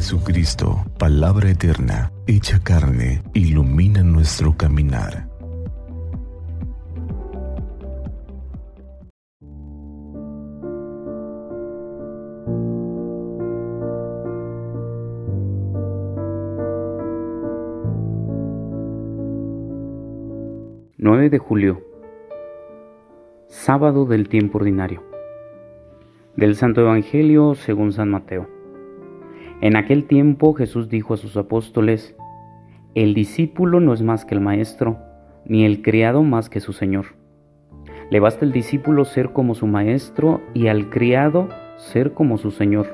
Jesucristo, palabra eterna, hecha carne, ilumina nuestro caminar. ...9 de julio... ...sábado del tiempo ordinario... ...del Santo Evangelio según San Mateo... En aquel tiempo Jesús dijo a sus apóstoles, El discípulo no es más que el maestro, ni el criado más que su señor. Le basta el discípulo ser como su maestro y al criado ser como su señor.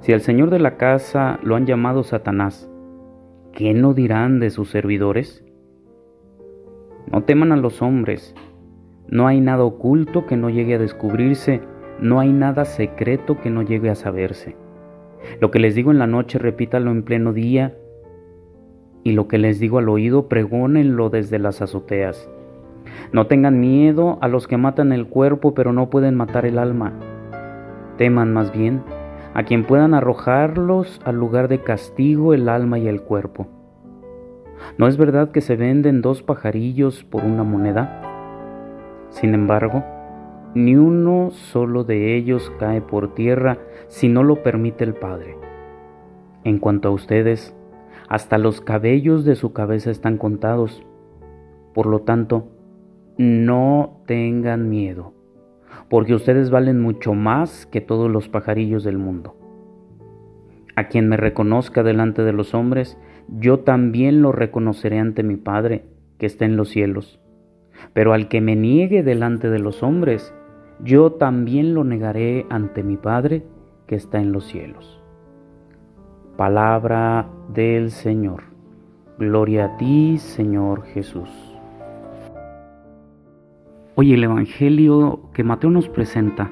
Si al señor de la casa lo han llamado Satanás, ¿qué no dirán de sus servidores? No teman a los hombres, no hay nada oculto que no llegue a descubrirse, no hay nada secreto que no llegue a saberse. Lo que les digo en la noche, repítalo en pleno día. Y lo que les digo al oído, pregónenlo desde las azoteas. No tengan miedo a los que matan el cuerpo, pero no pueden matar el alma. Teman más bien a quien puedan arrojarlos al lugar de castigo el alma y el cuerpo. ¿No es verdad que se venden dos pajarillos por una moneda? Sin embargo, ni uno solo de ellos cae por tierra si no lo permite el Padre. En cuanto a ustedes, hasta los cabellos de su cabeza están contados. Por lo tanto, no tengan miedo, porque ustedes valen mucho más que todos los pajarillos del mundo. A quien me reconozca delante de los hombres, yo también lo reconoceré ante mi Padre, que está en los cielos. Pero al que me niegue delante de los hombres, yo también lo negaré ante mi Padre que está en los cielos. Palabra del Señor. Gloria a ti, Señor Jesús. Hoy el Evangelio que Mateo nos presenta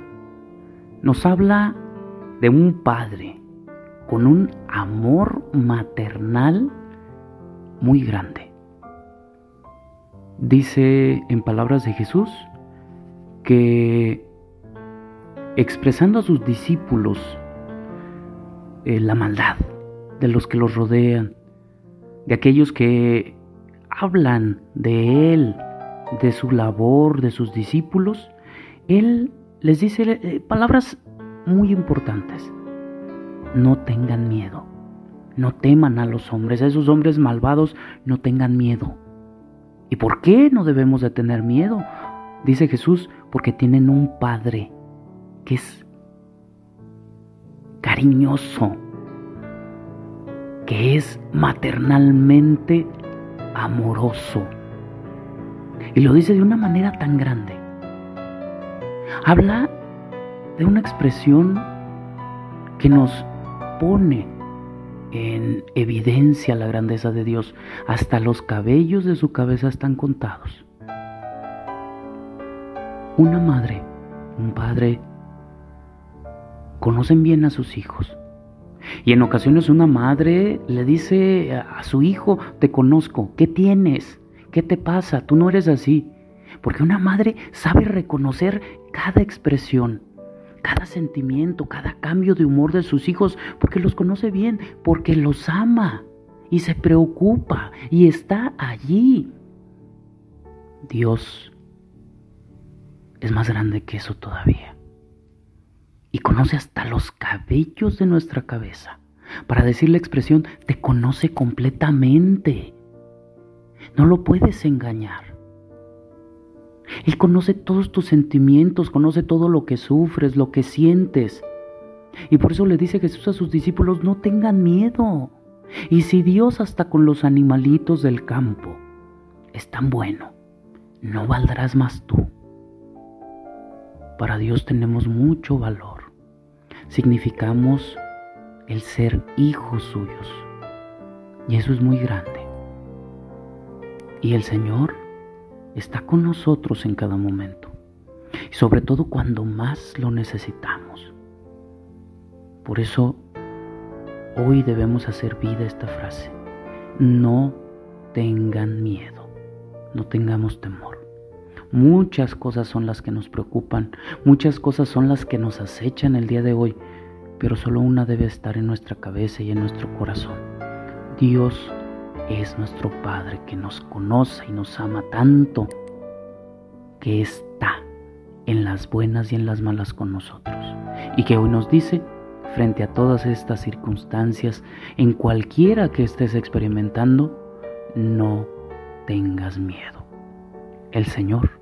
nos habla de un padre con un amor maternal muy grande. Dice en palabras de Jesús, que expresando a sus discípulos eh, la maldad de los que los rodean, de aquellos que hablan de Él, de su labor, de sus discípulos, Él les dice eh, palabras muy importantes. No tengan miedo, no teman a los hombres, a esos hombres malvados, no tengan miedo. ¿Y por qué no debemos de tener miedo? Dice Jesús, porque tienen un Padre que es cariñoso, que es maternalmente amoroso. Y lo dice de una manera tan grande. Habla de una expresión que nos pone en evidencia la grandeza de Dios. Hasta los cabellos de su cabeza están contados. Una madre, un padre, conocen bien a sus hijos. Y en ocasiones una madre le dice a su hijo, te conozco, ¿qué tienes? ¿Qué te pasa? Tú no eres así. Porque una madre sabe reconocer cada expresión, cada sentimiento, cada cambio de humor de sus hijos, porque los conoce bien, porque los ama y se preocupa y está allí. Dios es más grande que eso todavía. Y conoce hasta los cabellos de nuestra cabeza. Para decir la expresión, te conoce completamente. No lo puedes engañar. Él conoce todos tus sentimientos, conoce todo lo que sufres, lo que sientes. Y por eso le dice Jesús a sus discípulos, no tengan miedo. Y si Dios hasta con los animalitos del campo es tan bueno, ¿no valdrás más tú? Para Dios tenemos mucho valor. Significamos el ser hijos suyos. Y eso es muy grande. Y el Señor está con nosotros en cada momento. Y sobre todo cuando más lo necesitamos. Por eso hoy debemos hacer vida esta frase. No tengan miedo. No tengamos temor. Muchas cosas son las que nos preocupan, muchas cosas son las que nos acechan el día de hoy, pero solo una debe estar en nuestra cabeza y en nuestro corazón. Dios es nuestro Padre que nos conoce y nos ama tanto que está en las buenas y en las malas con nosotros. Y que hoy nos dice, frente a todas estas circunstancias, en cualquiera que estés experimentando, no tengas miedo. El Señor